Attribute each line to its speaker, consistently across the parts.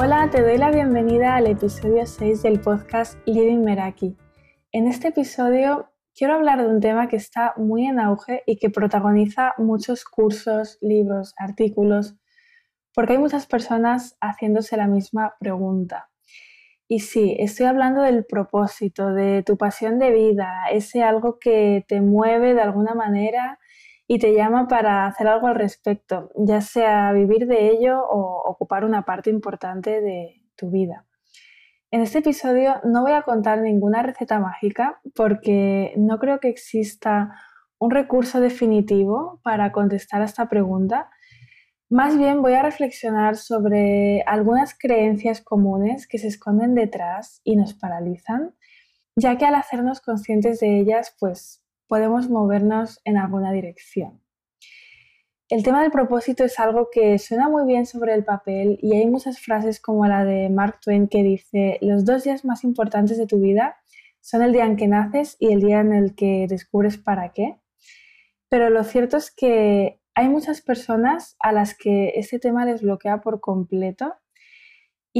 Speaker 1: Hola, te doy la bienvenida al episodio 6 del podcast Living Meraki. En este episodio quiero hablar de un tema que está muy en auge y que protagoniza muchos cursos, libros, artículos, porque hay muchas personas haciéndose la misma pregunta. Y sí, estoy hablando del propósito, de tu pasión de vida, ese algo que te mueve de alguna manera y te llama para hacer algo al respecto, ya sea vivir de ello o ocupar una parte importante de tu vida. En este episodio no voy a contar ninguna receta mágica porque no creo que exista un recurso definitivo para contestar a esta pregunta. Más bien voy a reflexionar sobre algunas creencias comunes que se esconden detrás y nos paralizan, ya que al hacernos conscientes de ellas, pues podemos movernos en alguna dirección. El tema del propósito es algo que suena muy bien sobre el papel y hay muchas frases como la de Mark Twain que dice, los dos días más importantes de tu vida son el día en que naces y el día en el que descubres para qué. Pero lo cierto es que hay muchas personas a las que este tema les bloquea por completo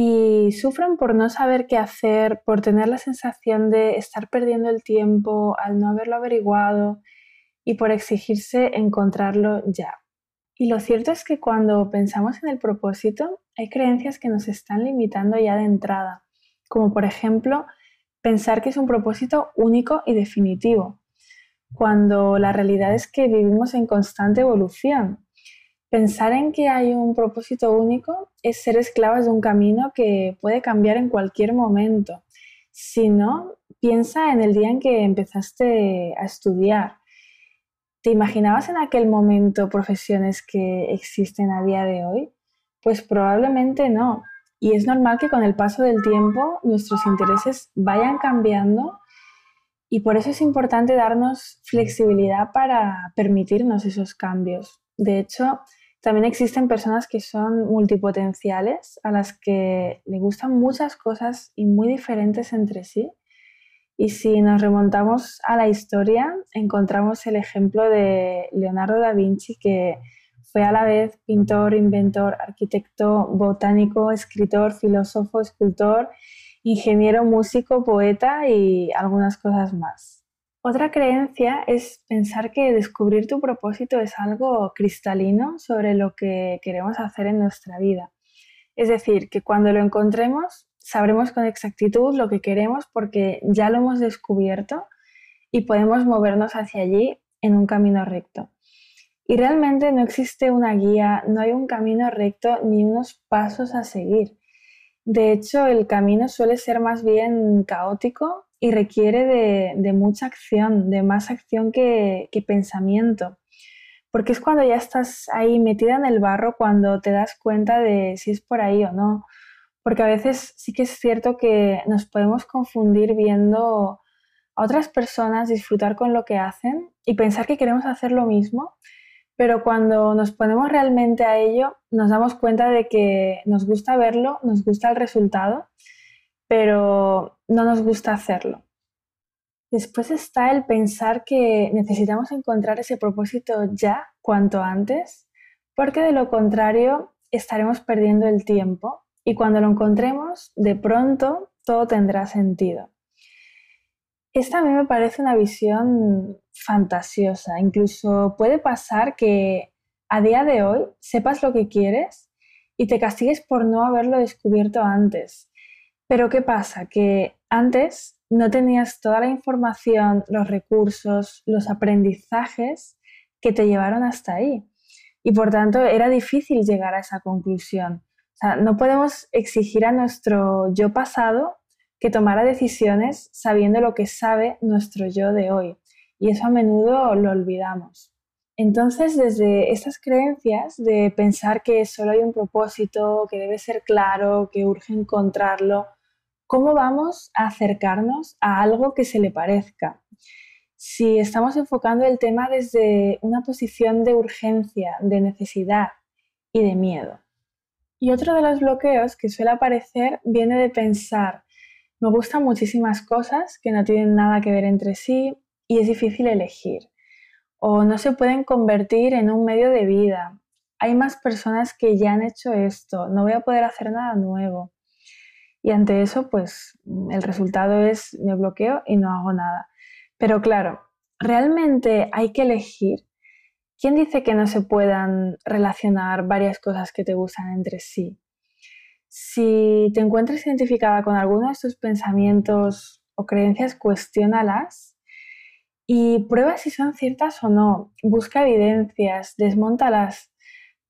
Speaker 1: y sufren por no saber qué hacer, por tener la sensación de estar perdiendo el tiempo al no haberlo averiguado y por exigirse encontrarlo ya. Y lo cierto es que cuando pensamos en el propósito, hay creencias que nos están limitando ya de entrada, como por ejemplo pensar que es un propósito único y definitivo, cuando la realidad es que vivimos en constante evolución Pensar en que hay un propósito único es ser esclavas de un camino que puede cambiar en cualquier momento. Si no, piensa en el día en que empezaste a estudiar. ¿Te imaginabas en aquel momento profesiones que existen a día de hoy? Pues probablemente no. Y es normal que con el paso del tiempo nuestros intereses vayan cambiando y por eso es importante darnos flexibilidad para permitirnos esos cambios. De hecho, también existen personas que son multipotenciales, a las que le gustan muchas cosas y muy diferentes entre sí. Y si nos remontamos a la historia, encontramos el ejemplo de Leonardo da Vinci, que fue a la vez pintor, inventor, arquitecto, botánico, escritor, filósofo, escultor, ingeniero, músico, poeta y algunas cosas más. Otra creencia es pensar que descubrir tu propósito es algo cristalino sobre lo que queremos hacer en nuestra vida. Es decir, que cuando lo encontremos sabremos con exactitud lo que queremos porque ya lo hemos descubierto y podemos movernos hacia allí en un camino recto. Y realmente no existe una guía, no hay un camino recto ni unos pasos a seguir. De hecho, el camino suele ser más bien caótico y requiere de, mucha acción, de más acción que, pensamiento. Porque es cuando ya estás ahí metida en el barro cuando te das cuenta de si es por ahí o no. Porque a veces sí que es cierto que nos podemos confundir viendo a otras personas disfrutar con lo que hacen y pensar que queremos hacer lo mismo, pero cuando nos ponemos realmente a ello nos damos cuenta de que nos gusta verlo, nos gusta el resultado pero no nos gusta hacerlo. Después está el pensar que necesitamos encontrar ese propósito ya, cuanto antes, porque de lo contrario estaremos perdiendo el tiempo y cuando lo encontremos, de pronto todo tendrá sentido. Esta a mí me parece una visión fantasiosa. Incluso puede pasar que a día de hoy sepas lo que quieres y te castigues por no haberlo descubierto antes. Pero ¿qué pasa? Que antes no tenías toda la información, los recursos, los aprendizajes que te llevaron hasta ahí. Y por tanto era difícil llegar a esa conclusión. No podemos exigir a nuestro yo pasado que tomara decisiones sabiendo lo que sabe nuestro yo de hoy. Y eso a menudo lo olvidamos. Entonces, desde estas creencias de pensar que solo hay un propósito, que debe ser claro, que urge encontrarlo, ¿cómo vamos a acercarnos a algo que se le parezca? Si estamos enfocando el tema desde una posición de urgencia, de necesidad y de miedo. Y otro de los bloqueos que suele aparecer viene de pensar, me gustan muchísimas cosas que no tienen nada que ver entre sí y es difícil elegir. O no se pueden convertir en un medio de vida. hay más personas que ya han hecho esto, no voy a poder hacer nada nuevo. Y ante eso, pues el resultado es me bloqueo y no hago nada. Pero claro, realmente hay que elegir. ¿Quién dice que no se puedan relacionar varias cosas que te gustan entre sí? Si te encuentras identificada con alguno de estos pensamientos o creencias, cuestiónalas y prueba si son ciertas o no. Busca evidencias, desmontalas.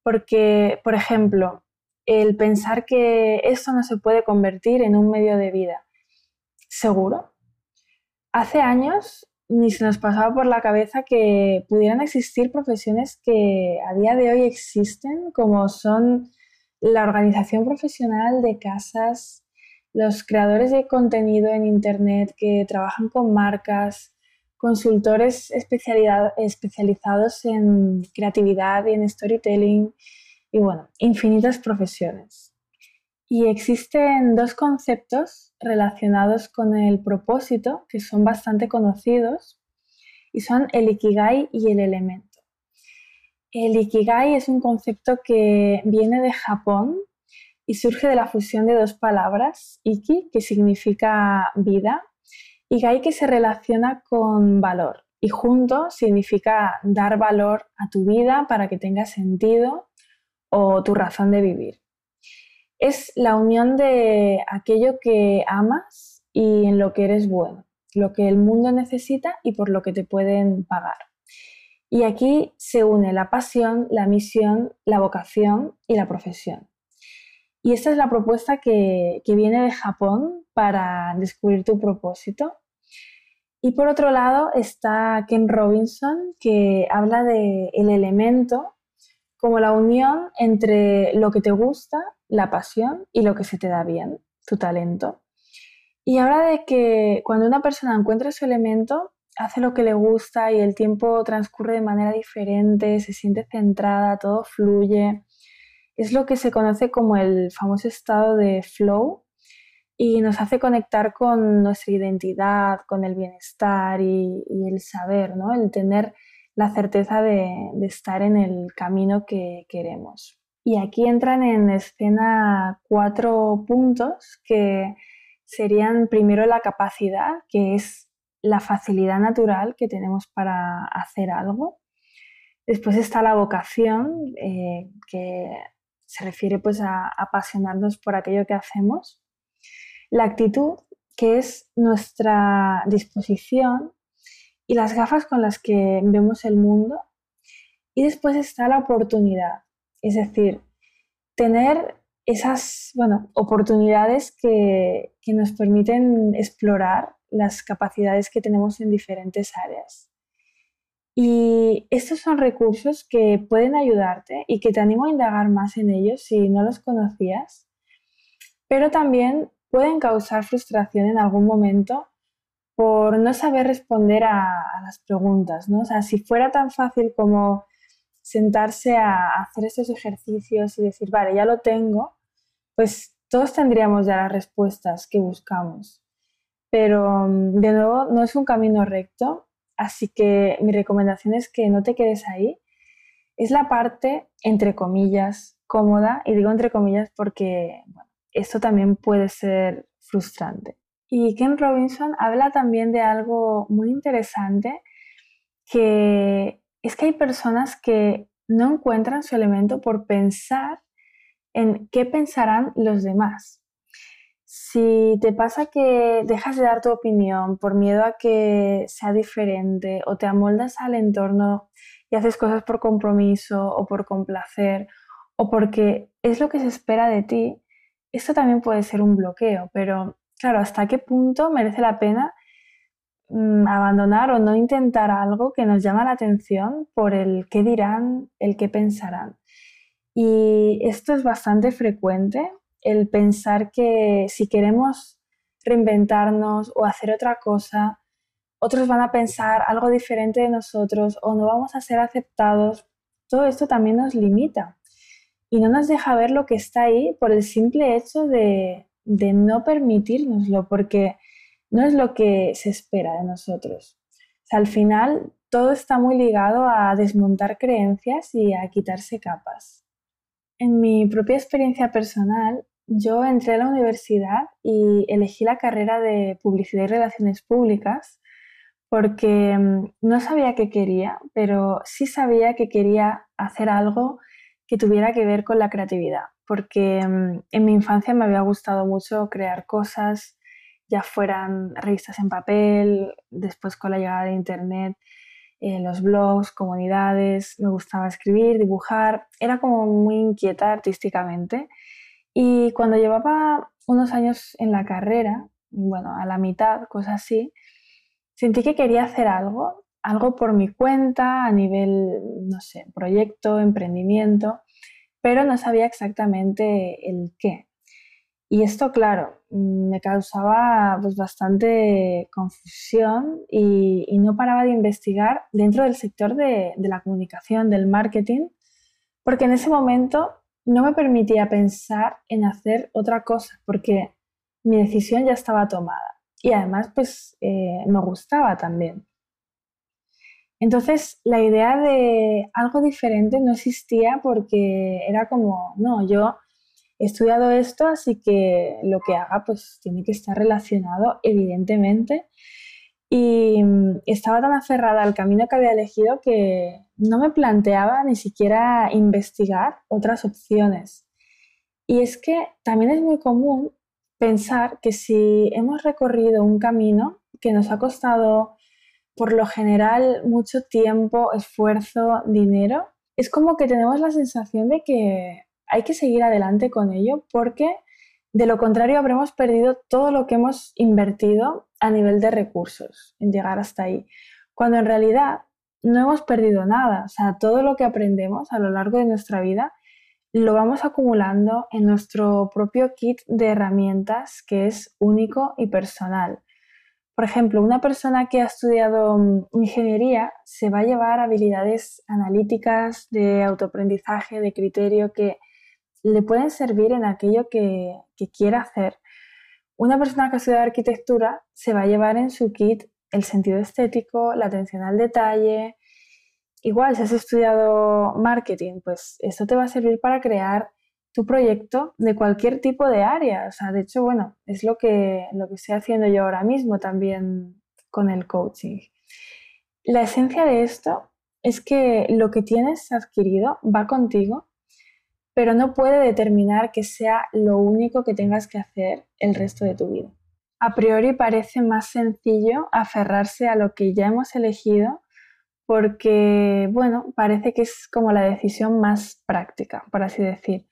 Speaker 1: Porque, por ejemplo, el pensar que esto no se puede convertir en un medio de vida. ¿Seguro? Hace años ni se nos pasaba por la cabeza que pudieran existir profesiones que a día de hoy existen, como son la organización profesional de casas, los creadores de contenido en Internet que trabajan con marcas, consultores especializados en creatividad y en storytelling, y bueno, infinitas profesiones. Y existen dos conceptos relacionados con el propósito que son bastante conocidos y son el ikigai y el elemento. El ikigai es un concepto que viene de Japón y surge de la fusión de dos palabras, iki, que significa vida, y gai, que se relaciona con valor. Y junto significa dar valor a tu vida para que tenga sentido o tu razón de vivir. Es la unión de aquello que amas y en lo que eres bueno, lo que el mundo necesita y por lo que te pueden pagar. Y aquí se une la pasión, la misión, la vocación y la profesión. Y esta es la propuesta que, viene de Japón para descubrir tu propósito. Y por otro lado está Ken Robinson, que habla de el elemento como la unión entre lo que te gusta, la pasión y lo que se te da bien, tu talento. Y habla de que cuando una persona encuentra su elemento, hace lo que le gusta y el tiempo transcurre de manera diferente, se siente centrada, todo fluye. Es lo que se conoce como el famoso estado de flow y nos hace conectar con nuestra identidad, con el bienestar y, el saber, ¿no? el tener la certeza de, estar en el camino que queremos. Y aquí entran en escena cuatro puntos que serían primero la capacidad, que es la facilidad natural que tenemos para hacer algo. Después está la vocación, eh, que se refiere pues a apasionarnos por aquello que hacemos. La actitud, que es nuestra disposición y las gafas con las que vemos el mundo. Y después está la oportunidad, es decir, tener esas bueno, oportunidades que, que nos permiten explorar las capacidades que tenemos en diferentes áreas. Y estos son recursos que pueden ayudarte y que te animo a indagar más en ellos si no los conocías, pero también pueden causar frustración en algún momento por no saber responder a, las preguntas, ¿no? O sea, si fuera tan fácil como sentarse a hacer estos ejercicios y decir, vale, ya lo tengo, pues todos tendríamos ya las respuestas que buscamos. Pero, mm, de nuevo, no es un camino recto, así que mi recomendación es que no te quedes ahí. Es la parte, entre comillas, cómoda, y digo entre comillas porque esto también puede ser frustrante. Y Ken Robinson habla también de algo muy interesante, que es que hay personas que no encuentran su elemento por pensar en qué pensarán los demás. Si te pasa que dejas de dar tu opinión por miedo a que sea diferente o te amoldas al entorno y haces cosas por compromiso o por complacer o porque es lo que se espera de ti, esto también puede ser un bloqueo, pero claro, ¿hasta qué punto merece la pena mm, abandonar o no intentar algo que nos llama la atención por el qué dirán, el qué pensarán? Y esto es bastante frecuente, el pensar que si queremos reinventarnos o hacer otra cosa, otros van a pensar algo diferente de nosotros o no vamos a ser aceptados. Todo esto también nos limita y no nos deja ver lo que está ahí por el simple hecho de, de no permitirnoslo, porque no es lo que se espera de nosotros. al final todo está muy ligado a desmontar creencias y a quitarse capas. En mi propia experiencia personal, yo entré a la universidad y elegí la carrera de publicidad y relaciones públicas porque mm, no sabía qué quería, pero sí sabía que quería hacer algo que tuviera que ver con la creatividad, porque mm, en mi infancia me había gustado mucho crear cosas, ya fueran revistas en papel, después con la llegada de Internet, eh, los blogs, comunidades, me gustaba escribir, dibujar, era como muy inquieta artísticamente. Y cuando llevaba unos años en la carrera, bueno, a la mitad, cosas así, sentí que quería hacer algo, algo por mi cuenta, a nivel, no sé, proyecto, emprendimiento, pero no sabía exactamente el qué. Y esto, claro, me causaba pues, bastante confusión y, no paraba de investigar dentro del sector de, de la comunicación, del marketing, porque en ese momento no me permitía pensar en hacer otra cosa, porque mi decisión ya estaba tomada y además pues eh, me gustaba también. Entonces la idea de algo diferente no existía porque era como, no, yo he estudiado esto, así que lo que haga pues tiene que estar relacionado evidentemente. Y mm, estaba tan aferrada al camino que había elegido que no me planteaba ni siquiera investigar otras opciones. Y es que también es muy común pensar que si hemos recorrido un camino que nos ha costado por lo general mucho tiempo, esfuerzo, dinero, es como que tenemos la sensación de que hay que seguir adelante con ello porque de lo contrario habremos perdido todo lo que hemos invertido a nivel de recursos en llegar hasta ahí, cuando en realidad no hemos perdido nada, o sea, todo lo que aprendemos a lo largo de nuestra vida lo vamos acumulando en nuestro propio kit de herramientas que es único y personal. Por ejemplo, una persona que ha estudiado mm, ingeniería se va a llevar habilidades analíticas, de autoaprendizaje, de criterio que le pueden servir en aquello que, que quiera hacer. Una persona que ha estudiado arquitectura se va a llevar en su kit el sentido estético, la atención al detalle, Igual, si has estudiado marketing, pues esto te va a servir para crear tu proyecto de cualquier tipo de área. O sea, de hecho, bueno, es lo que, lo que estoy haciendo yo ahora mismo también con el coaching. La esencia de esto es que lo que tienes adquirido va contigo, pero no puede determinar que sea lo único que tengas que hacer el resto de tu vida. A priori parece más sencillo aferrarse a lo que ya hemos elegido porque, bueno, parece que es como la decisión más práctica, por así decir.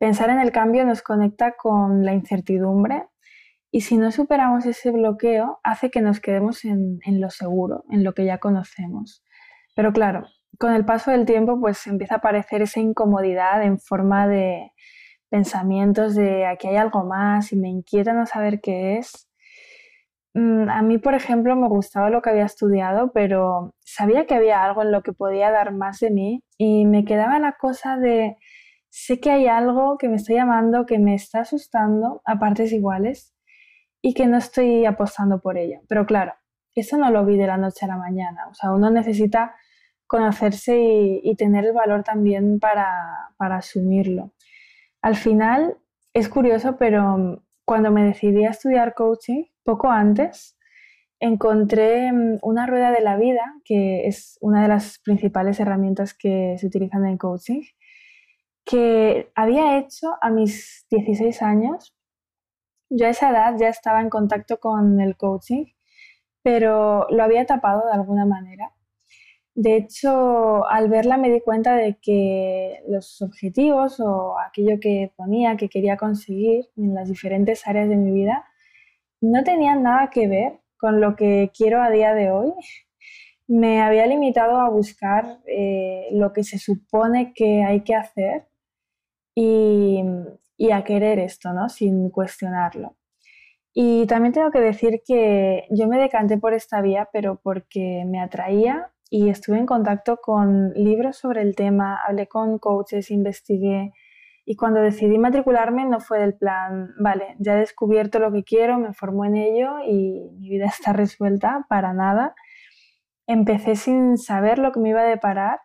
Speaker 1: Pensar en el cambio nos conecta con la incertidumbre y si no superamos ese bloqueo hace que nos quedemos en, lo seguro, en lo que ya conocemos. Pero claro, con el paso del tiempo pues empieza a aparecer esa incomodidad en forma de pensamientos de aquí hay algo más y me inquieta no saber qué es Mm, a mí, por ejemplo, me gustaba lo que había estudiado, pero sabía que había algo en lo que podía dar más de mí y me quedaba la cosa de, sé que hay algo que me está llamando, que me está asustando a partes iguales y que no estoy apostando por ello. Pero claro, eso no lo vi de la noche a la mañana. O sea, uno necesita conocerse y, tener el valor también para, para asumirlo. Al final, es curioso, pero cuando me decidí a estudiar coaching, poco antes, encontré mm, una rueda de la vida, que es una de las principales herramientas que se utilizan en coaching, que había hecho a mis 16 años. Yo a esa edad ya estaba en contacto con el coaching, pero lo había tapado de alguna manera. De hecho, al verla me di cuenta de que los objetivos o aquello que ponía que quería conseguir en las diferentes áreas de mi vida no tenían nada que ver con lo que quiero a día de hoy. Me había limitado a buscar eh, lo que se supone que hay que hacer y, a querer esto, ¿no? Sin cuestionarlo. Y también tengo que decir que yo me decanté por esta vía, pero porque me atraía y estuve en contacto con libros sobre el tema, hablé con coaches, investigué, y cuando decidí matricularme no fue del plan, vale, ya he descubierto lo que quiero, me formo en ello y mi vida está resuelta para nada. empecé sin saber lo que me iba a deparar.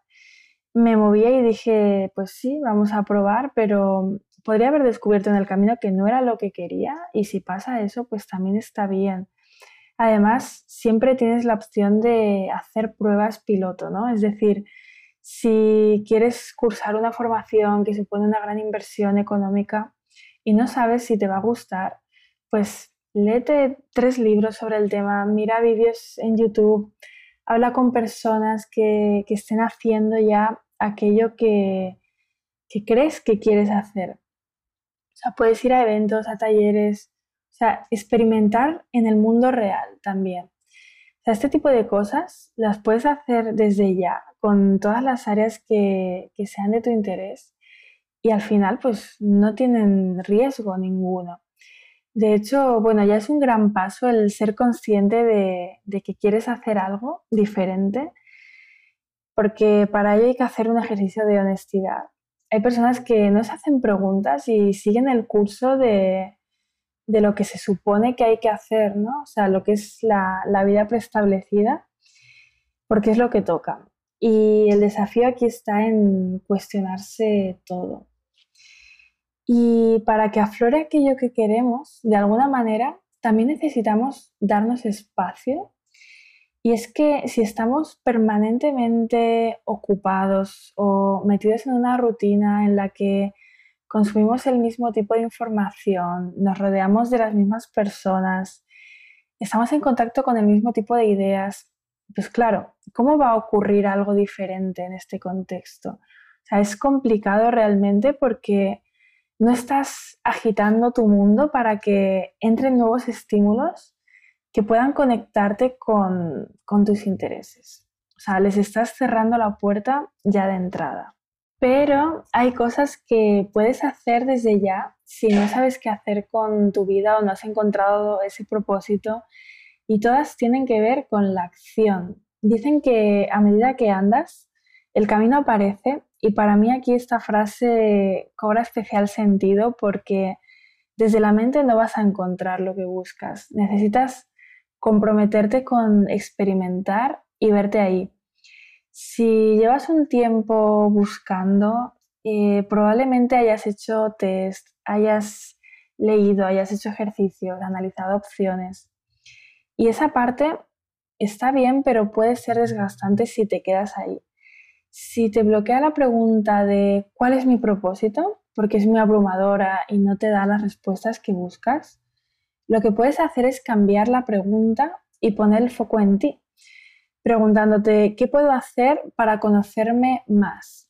Speaker 1: Me movía y dije, pues sí, vamos a probar, pero podría haber descubierto en el camino que no era lo que quería y si pasa eso, pues también está bien. Además, siempre tienes la opción de hacer pruebas piloto, ¿no? Es decir, si quieres cursar una formación que supone una gran inversión económica y no sabes si te va a gustar, pues léete tres libros sobre el tema, mira vídeos en YouTube, habla con personas que, estén haciendo ya aquello que, que crees que quieres hacer. O sea, puedes ir a eventos, a talleres, o sea, experimentar en el mundo real también. O sea, este tipo de cosas las puedes hacer desde ya, con todas las áreas que, que sean de tu interés y al final pues no tienen riesgo ninguno. De hecho, bueno, ya es un gran paso el ser consciente de, de que quieres hacer algo diferente, porque para ello hay que hacer un ejercicio de honestidad hay personas que no se hacen preguntas y siguen el curso de, lo que se supone que hay que hacer, ¿no? O sea, lo que es la, la vida preestablecida, porque es lo que toca. Y el desafío aquí está en cuestionarse todo. Y para que aflore aquello que queremos, de alguna manera, también necesitamos darnos espacio y es que si estamos permanentemente ocupados o metidos en una rutina en la que consumimos el mismo tipo de información, nos rodeamos de las mismas personas, estamos en contacto con el mismo tipo de ideas, pues claro, ¿cómo va a ocurrir algo diferente en este contexto? Es complicado realmente porque no estás agitando tu mundo para que entren nuevos estímulos que puedan conectarte con, tus intereses. O sea, les estás cerrando la puerta ya de entrada. Pero hay cosas que puedes hacer desde ya si no sabes qué hacer con tu vida o no has encontrado ese propósito y todas tienen que ver con la acción. Dicen que a medida que andas, el camino aparece y para mí aquí esta frase cobra especial sentido porque desde la mente no vas a encontrar lo que buscas. Necesitas comprometerte con experimentar y verte ahí. Si llevas un tiempo buscando, eh, probablemente hayas hecho test, hayas leído, hayas hecho ejercicios, analizado opciones. Y esa parte está bien, pero puede ser desgastante si te quedas ahí. Si te bloquea la pregunta de cuál es mi propósito, porque es muy abrumadora y no te da las respuestas que buscas, lo que puedes hacer es cambiar la pregunta y poner el foco en ti, preguntándote qué puedo hacer para conocerme más.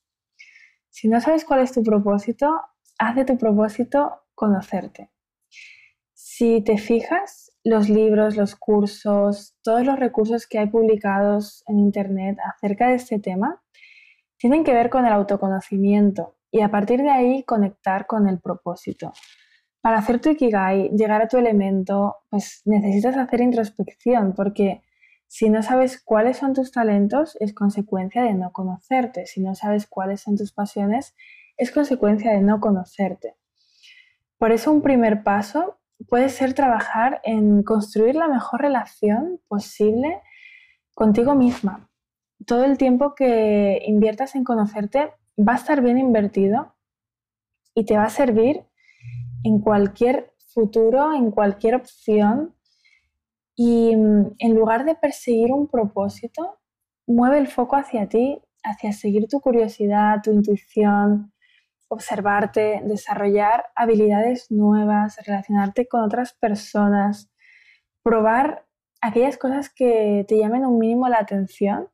Speaker 1: Si no sabes cuál es tu propósito, haz de tu propósito conocerte. Si te fijas, los libros, los cursos, todos los recursos que hay publicados en Internet acerca de este tema tienen que ver con el autoconocimiento y a partir de ahí conectar con el propósito. Para hacer tu Ikigai, llegar a tu elemento, pues necesitas hacer introspección, porque si no sabes cuáles son tus talentos, es consecuencia de no conocerte. Si no sabes cuáles son tus pasiones, es consecuencia de no conocerte. Por eso un primer paso puede ser trabajar en construir la mejor relación posible contigo misma. Todo el tiempo que inviertas en conocerte va a estar bien invertido y te va a servir en cualquier futuro, en cualquier opción. Y mm, en lugar de perseguir un propósito, mueve el foco hacia ti, hacia seguir tu curiosidad, tu intuición, observarte, desarrollar habilidades nuevas, relacionarte con otras personas, probar aquellas cosas que te llamen un mínimo la atención,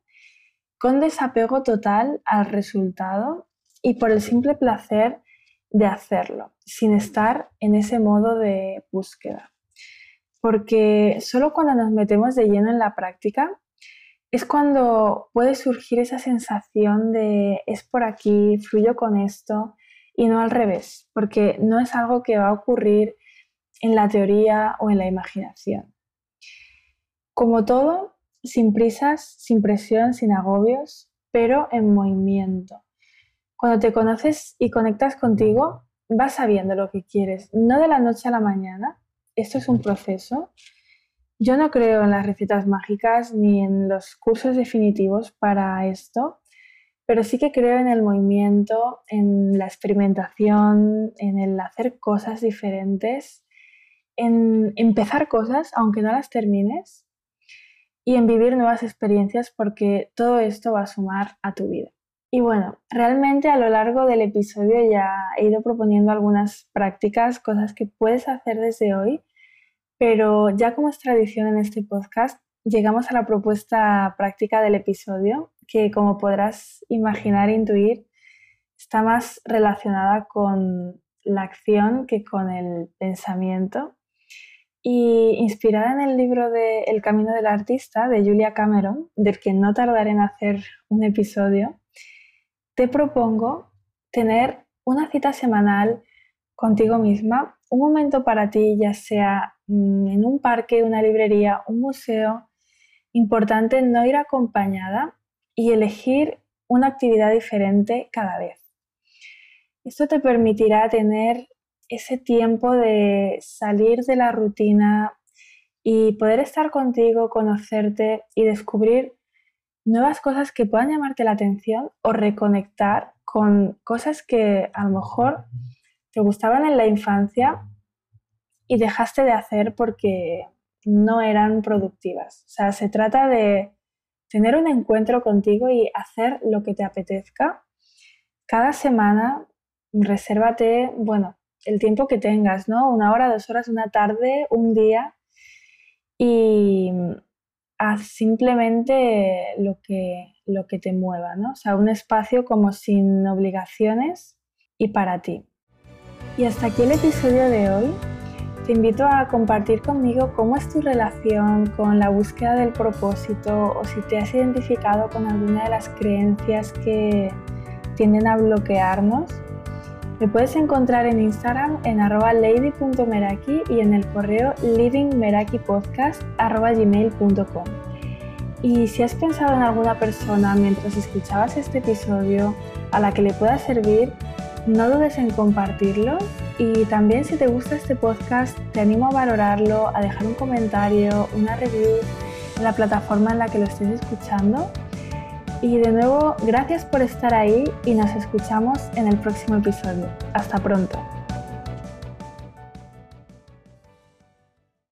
Speaker 1: con desapego total al resultado y por el simple placer de hacerlo, sin estar en ese modo de búsqueda. Porque solo cuando nos metemos de lleno en la práctica es cuando puede surgir esa sensación de es por aquí, fluyo con esto y no al revés, porque no es algo que va a ocurrir en la teoría o en la imaginación. Como todo, sin prisas, sin presión, sin agobios, pero en movimiento. Cuando te conoces y conectas contigo, vas sabiendo lo que quieres, no de la noche a la mañana. Esto es un proceso Yo no creo en las recetas mágicas ni en los cursos definitivos para esto, pero sí que creo en el movimiento, en la experimentación, en el hacer cosas diferentes, en empezar cosas aunque no las termines y en vivir nuevas experiencias porque todo esto va a sumar a tu vida. Y bueno, realmente a lo largo del episodio ya he ido proponiendo algunas prácticas, cosas que puedes hacer desde hoy, pero ya como es tradición en este podcast, llegamos a la propuesta práctica del episodio, que como podrás imaginar e intuir, está más relacionada con la acción que con el pensamiento. Y inspirada en el libro de El Camino del Artista de Julia Cameron, del que no tardaré en hacer un episodio, te propongo tener una cita semanal contigo misma, un momento para ti, ya sea mm, en un parque, una librería, un museo. Importante no ir acompañada y elegir una actividad diferente cada vez. Esto te permitirá tener ese tiempo de salir de la rutina y poder estar contigo, conocerte y descubrir nuevas cosas que puedan llamarte la atención o reconectar con cosas que a lo mejor te gustaban en la infancia y dejaste de hacer porque no eran productivas. O sea, se trata de tener un encuentro contigo y hacer lo que te apetezca. Cada semana, resérvate, bueno, el tiempo que tengas, ¿no? Una hora, dos horas, una tarde, un día. Y haz simplemente lo que, lo que te mueva, ¿no? Sea, un espacio como sin obligaciones y para ti. Y hasta aquí el episodio de hoy. Te invito a compartir conmigo cómo es tu relación con la búsqueda del propósito o si te has identificado con alguna de las creencias que tienden a bloquearnos me puedes encontrar en Instagram en arroba lady.meraki y en el correo livingmerakipodcast.gmail.com. Y si has pensado en alguna persona mientras escuchabas este episodio a la que le pueda servir, no dudes en compartirlo y también si te gusta este podcast te animo a valorarlo, a dejar un comentario, una review en la plataforma en la que lo estés escuchando y de nuevo, gracias por estar ahí y nos escuchamos en el próximo episodio. Hasta pronto.